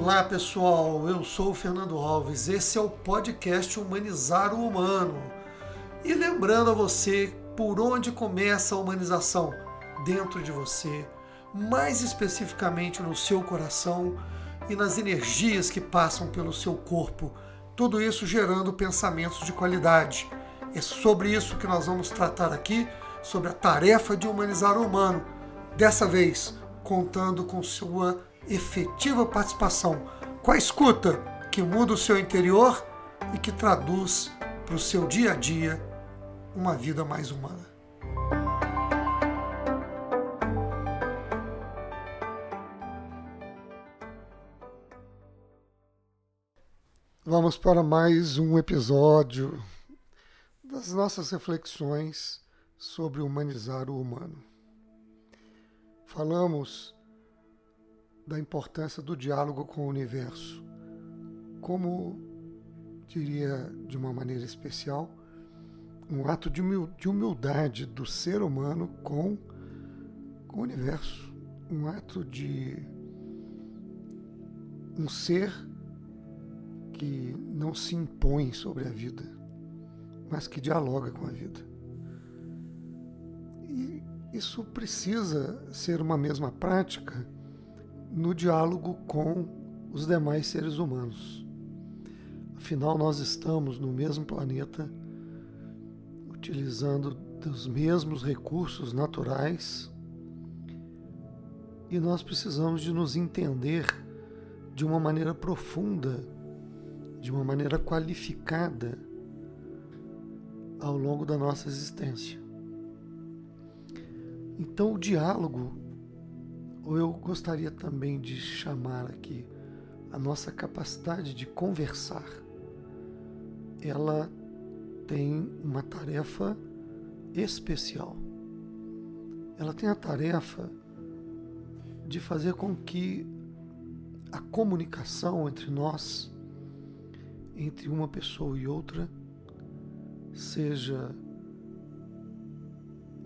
Olá pessoal, eu sou o Fernando Alves. Esse é o podcast Humanizar o Humano. E lembrando a você por onde começa a humanização dentro de você, mais especificamente no seu coração e nas energias que passam pelo seu corpo. Tudo isso gerando pensamentos de qualidade. É sobre isso que nós vamos tratar aqui, sobre a tarefa de humanizar o humano. Dessa vez, contando com sua efetiva participação com a escuta que muda o seu interior e que traduz para o seu dia a dia uma vida mais humana. Vamos para mais um episódio das nossas reflexões sobre humanizar o humano. Falamos da importância do diálogo com o universo. Como diria de uma maneira especial, um ato de humildade do ser humano com, o universo. Um ato de um ser que não se impõe sobre a vida, mas que dialoga com a vida. E isso precisa ser uma mesma prática no diálogo com os demais seres humanos. Afinal, nós estamos no mesmo planeta, utilizando dos mesmos recursos naturais e nós precisamos de nos entender de uma maneira profunda, de uma maneira qualificada ao longo da nossa existência. Então, o diálogo eu gostaria também de chamar aqui a nossa capacidade de conversar. Ela tem uma tarefa especial. Ela tem a tarefa de fazer com que a comunicação entre nós, entre uma pessoa e outra, seja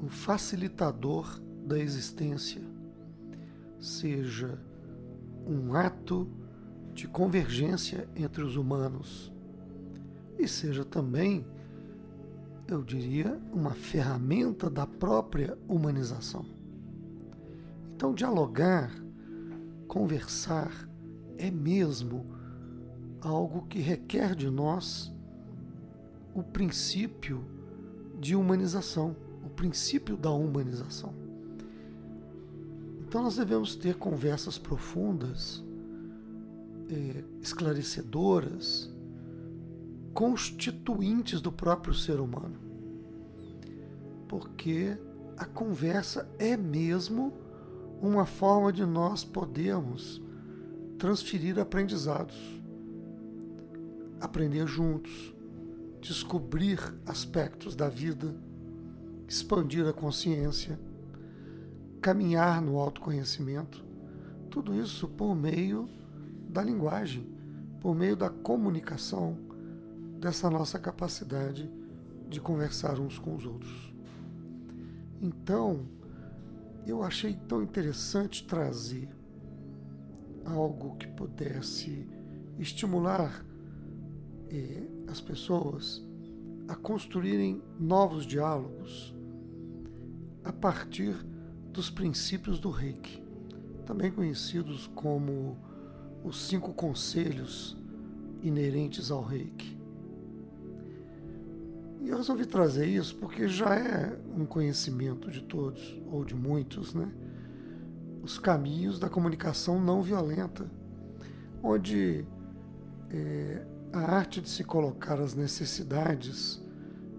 um facilitador da existência seja um ato de convergência entre os humanos e seja também, eu diria, uma ferramenta da própria humanização. Então, dialogar, conversar, é mesmo algo que requer de nós o princípio de humanização, o princípio da humanização. Então nós devemos ter conversas profundas, é, esclarecedoras, constituintes do próprio ser humano. Porque a conversa é mesmo uma forma de nós podermos transferir aprendizados, aprender juntos, descobrir aspectos da vida, expandir a consciência caminhar no autoconhecimento. Tudo isso por meio da linguagem, por meio da comunicação, dessa nossa capacidade de conversar uns com os outros. Então, eu achei tão interessante trazer algo que pudesse estimular eh, as pessoas a construírem novos diálogos a partir dos princípios do reiki, também conhecidos como os cinco conselhos inerentes ao reiki. E eu resolvi trazer isso porque já é um conhecimento de todos, ou de muitos, né? Os caminhos da comunicação não violenta, onde é, a arte de se colocar as necessidades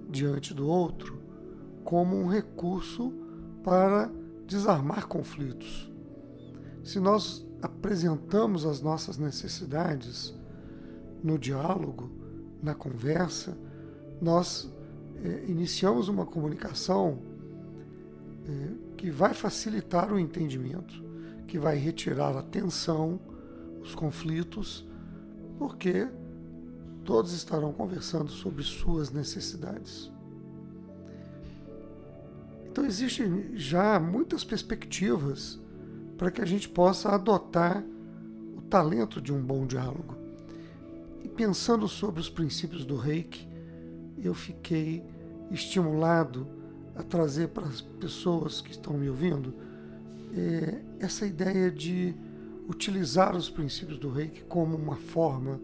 diante do outro como um recurso para desarmar conflitos. Se nós apresentamos as nossas necessidades no diálogo, na conversa, nós é, iniciamos uma comunicação é, que vai facilitar o entendimento, que vai retirar a tensão, os conflitos, porque todos estarão conversando sobre suas necessidades. Então existem já muitas perspectivas para que a gente possa adotar o talento de um bom diálogo. E pensando sobre os princípios do reiki, eu fiquei estimulado a trazer para as pessoas que estão me ouvindo é, essa ideia de utilizar os princípios do reiki como uma forma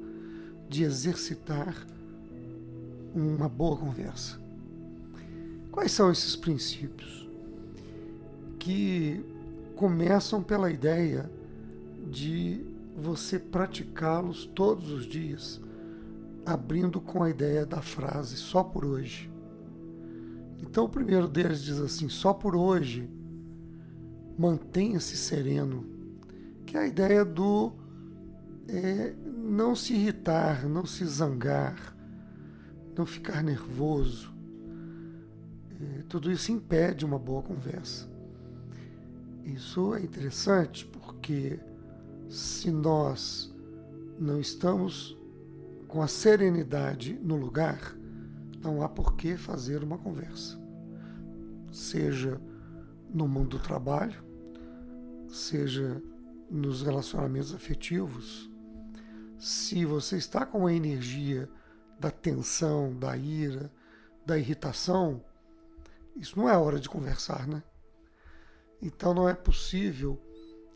de exercitar uma boa conversa. Quais são esses princípios? Que começam pela ideia de você praticá-los todos os dias, abrindo com a ideia da frase só por hoje. Então, o primeiro deles diz assim: só por hoje, mantenha-se sereno, que é a ideia do é, não se irritar, não se zangar, não ficar nervoso. Tudo isso impede uma boa conversa. Isso é interessante porque se nós não estamos com a serenidade no lugar, não há por que fazer uma conversa. Seja no mundo do trabalho, seja nos relacionamentos afetivos, se você está com a energia da tensão, da ira, da irritação, isso não é hora de conversar, né? Então não é possível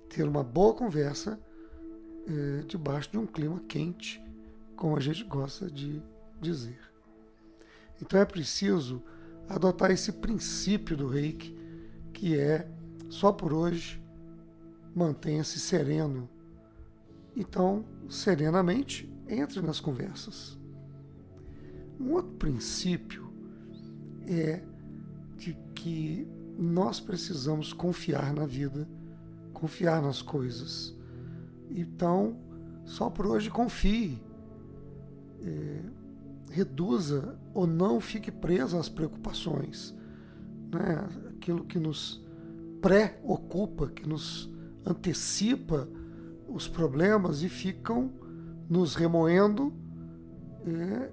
ter uma boa conversa é, debaixo de um clima quente, como a gente gosta de dizer. Então é preciso adotar esse princípio do reiki, que é só por hoje mantenha-se sereno. Então, serenamente, entre nas conversas. Um outro princípio é que nós precisamos confiar na vida, confiar nas coisas. Então, só por hoje confie. É, reduza ou não fique preso às preocupações. Né? Aquilo que nos pré-ocupa, que nos antecipa os problemas e ficam nos remoendo é,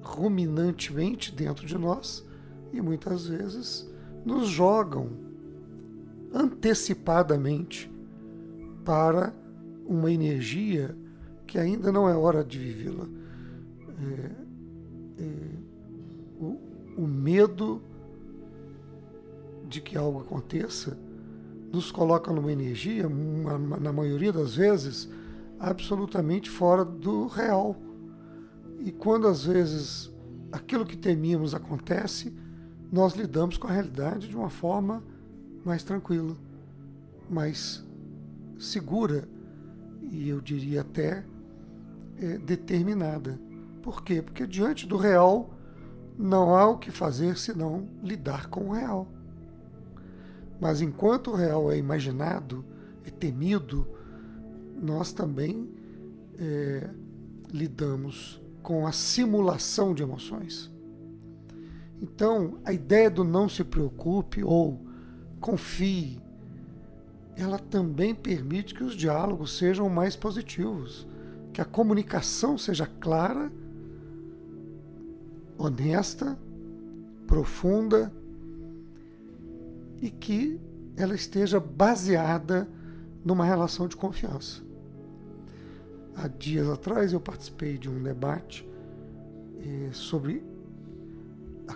ruminantemente dentro de nós e muitas vezes nos jogam antecipadamente para uma energia que ainda não é hora de vivê-la. É, é, o, o medo de que algo aconteça nos coloca numa energia, na maioria das vezes, absolutamente fora do real. E quando às vezes aquilo que temíamos acontece, nós lidamos com a realidade de uma forma mais tranquila, mais segura e eu diria até é, determinada. Por quê? Porque diante do real não há o que fazer senão lidar com o real. Mas enquanto o real é imaginado, é temido, nós também é, lidamos com a simulação de emoções. Então, a ideia do não se preocupe ou confie, ela também permite que os diálogos sejam mais positivos, que a comunicação seja clara, honesta, profunda e que ela esteja baseada numa relação de confiança. Há dias atrás eu participei de um debate eh, sobre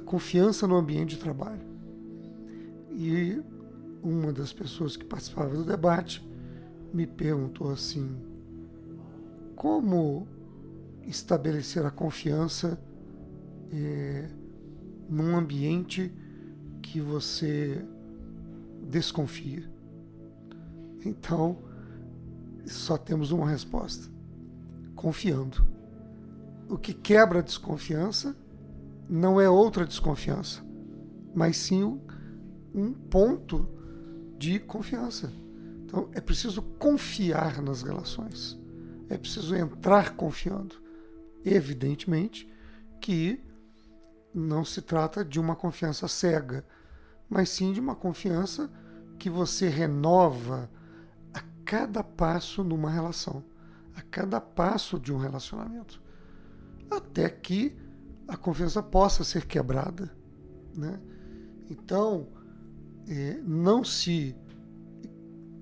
confiança no ambiente de trabalho. E uma das pessoas que participava do debate me perguntou assim: como estabelecer a confiança é, num ambiente que você desconfia? Então, só temos uma resposta: confiando. O que quebra a desconfiança não é outra desconfiança, mas sim um ponto de confiança. Então é preciso confiar nas relações, é preciso entrar confiando. Evidentemente que não se trata de uma confiança cega, mas sim de uma confiança que você renova a cada passo numa relação, a cada passo de um relacionamento, até que a confiança possa ser quebrada. Né? Então, é, não se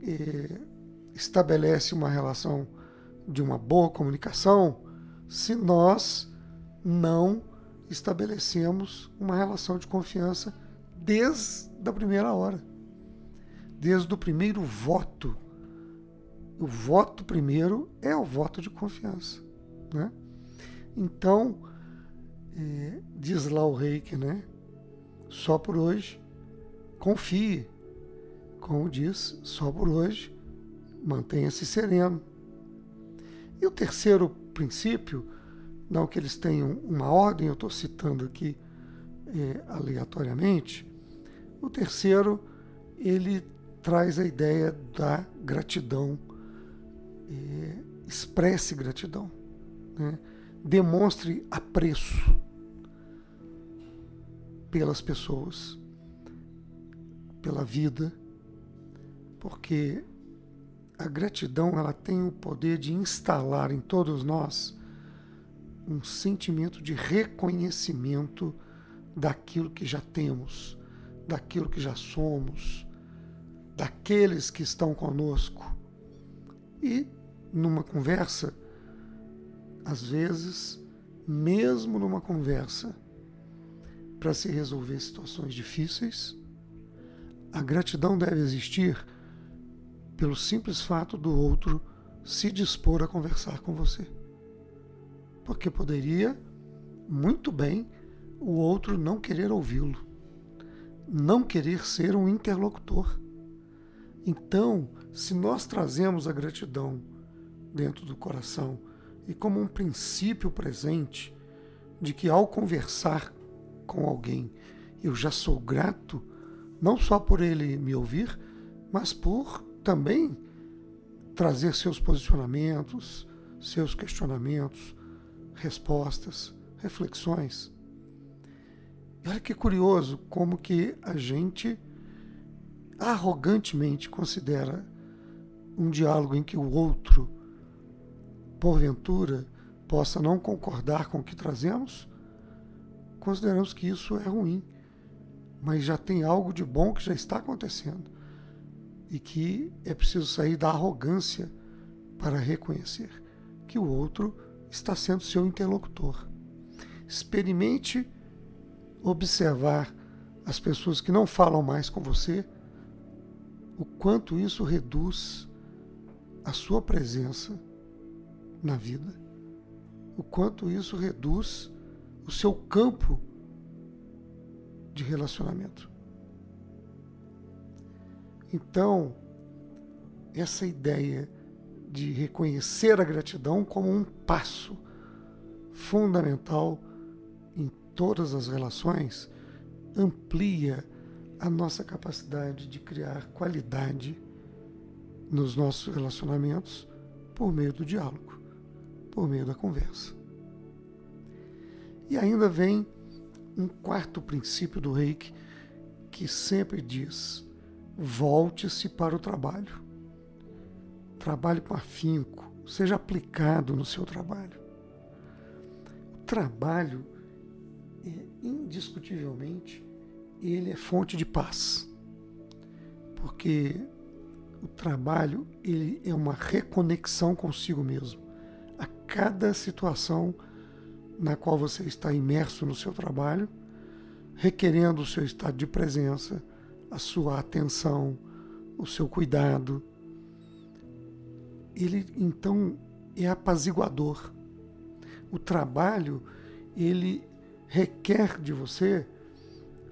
é, estabelece uma relação de uma boa comunicação se nós não estabelecemos uma relação de confiança desde a primeira hora, desde o primeiro voto. O voto primeiro é o voto de confiança. Né? Então, é, diz lá o reiki, né? Só por hoje, confie. Como diz, só por hoje, mantenha-se sereno. E o terceiro princípio, não que eles tenham uma ordem, eu estou citando aqui é, aleatoriamente, o terceiro, ele traz a ideia da gratidão. É, expresse gratidão. Né? Demonstre apreço pelas pessoas, pela vida, porque a gratidão ela tem o poder de instalar em todos nós um sentimento de reconhecimento daquilo que já temos, daquilo que já somos, daqueles que estão conosco. E numa conversa, às vezes, mesmo numa conversa, para se resolver situações difíceis, a gratidão deve existir pelo simples fato do outro se dispor a conversar com você. Porque poderia, muito bem, o outro não querer ouvi-lo, não querer ser um interlocutor. Então, se nós trazemos a gratidão dentro do coração e como um princípio presente de que ao conversar com alguém. Eu já sou grato, não só por ele me ouvir, mas por também trazer seus posicionamentos, seus questionamentos, respostas, reflexões. E olha que curioso como que a gente arrogantemente considera um diálogo em que o outro, porventura, possa não concordar com o que trazemos, consideramos que isso é ruim, mas já tem algo de bom que já está acontecendo e que é preciso sair da arrogância para reconhecer que o outro está sendo seu interlocutor. Experimente observar as pessoas que não falam mais com você, o quanto isso reduz a sua presença na vida, o quanto isso reduz o seu campo de relacionamento. Então, essa ideia de reconhecer a gratidão como um passo fundamental em todas as relações amplia a nossa capacidade de criar qualidade nos nossos relacionamentos por meio do diálogo, por meio da conversa. E ainda vem um quarto princípio do reiki que sempre diz: volte-se para o trabalho. Trabalhe com afinco, seja aplicado no seu trabalho. O trabalho, é, indiscutivelmente, ele é fonte de paz. Porque o trabalho ele é uma reconexão consigo mesmo. A cada situação na qual você está imerso no seu trabalho, requerendo o seu estado de presença, a sua atenção, o seu cuidado. Ele então é apaziguador. O trabalho, ele requer de você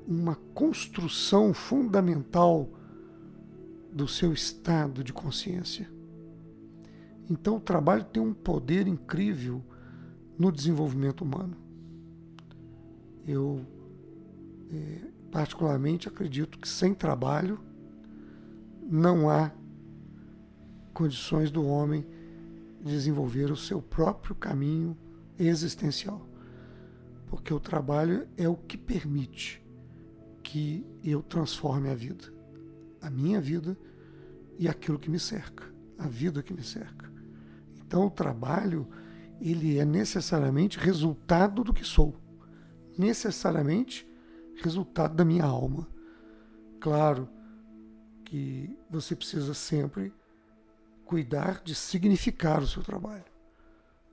uma construção fundamental do seu estado de consciência. Então o trabalho tem um poder incrível no desenvolvimento humano. Eu, é, particularmente, acredito que sem trabalho não há condições do homem desenvolver o seu próprio caminho existencial. Porque o trabalho é o que permite que eu transforme a vida, a minha vida e aquilo que me cerca, a vida que me cerca. Então, o trabalho ele é necessariamente resultado do que sou, necessariamente resultado da minha alma. Claro que você precisa sempre cuidar de significar o seu trabalho.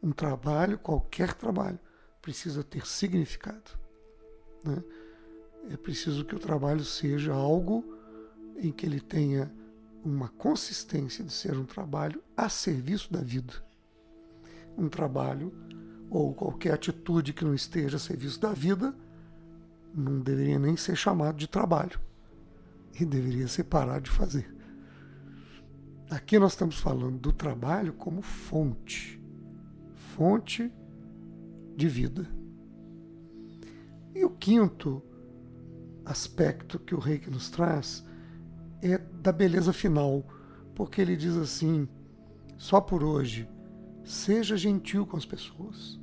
Um trabalho, qualquer trabalho, precisa ter significado. Né? É preciso que o trabalho seja algo em que ele tenha uma consistência de ser um trabalho a serviço da vida. Um trabalho ou qualquer atitude que não esteja a serviço da vida não deveria nem ser chamado de trabalho e deveria ser parado de fazer. Aqui nós estamos falando do trabalho como fonte, fonte de vida. E o quinto aspecto que o reiki nos traz é da beleza final, porque ele diz assim: só por hoje, seja gentil com as pessoas,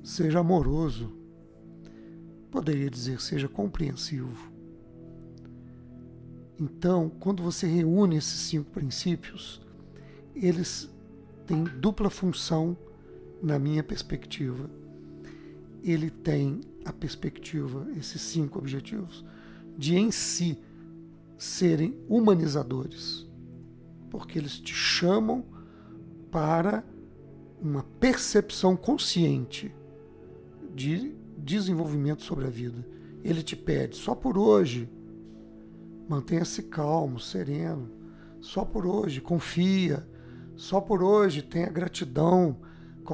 seja amoroso, poderia dizer, seja compreensivo. Então, quando você reúne esses cinco princípios, eles têm dupla função na minha perspectiva. Ele tem a perspectiva, esses cinco objetivos, de em si serem humanizadores, porque eles te chamam para uma percepção consciente de desenvolvimento sobre a vida. Ele te pede, só por hoje, mantenha-se calmo, sereno, só por hoje, confia, só por hoje tenha gratidão,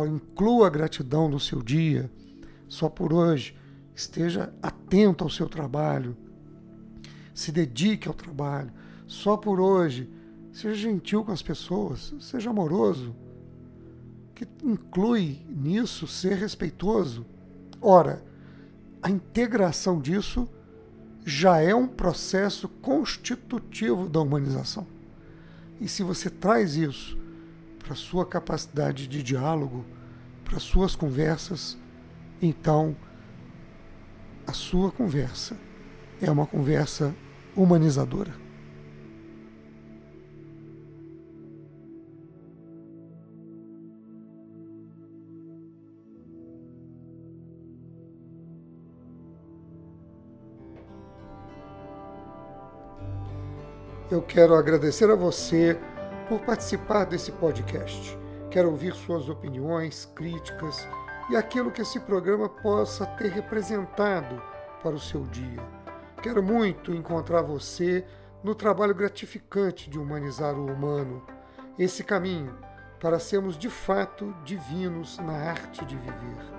inclua a gratidão no seu dia, só por hoje esteja atento ao seu trabalho, se dedique ao trabalho. Só por hoje, seja gentil com as pessoas, seja amoroso, que inclui nisso ser respeitoso. Ora, a integração disso já é um processo constitutivo da humanização. E se você traz isso para sua capacidade de diálogo, para suas conversas, então a sua conversa é uma conversa humanizadora. Eu quero agradecer a você por participar desse podcast. Quero ouvir suas opiniões, críticas e aquilo que esse programa possa ter representado para o seu dia. Quero muito encontrar você no trabalho gratificante de humanizar o humano, esse caminho para sermos de fato divinos na arte de viver.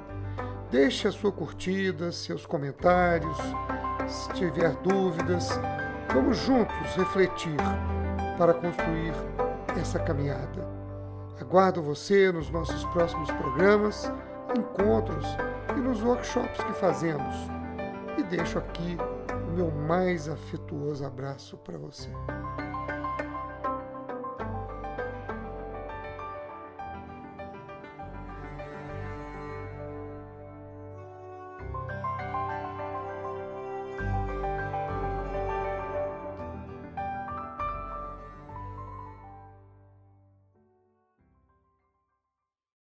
Deixe a sua curtida, seus comentários, se tiver dúvidas, vamos juntos refletir para construir essa caminhada. Aguardo você nos nossos próximos programas encontros e nos workshops que fazemos. E deixo aqui o meu mais afetuoso abraço para você.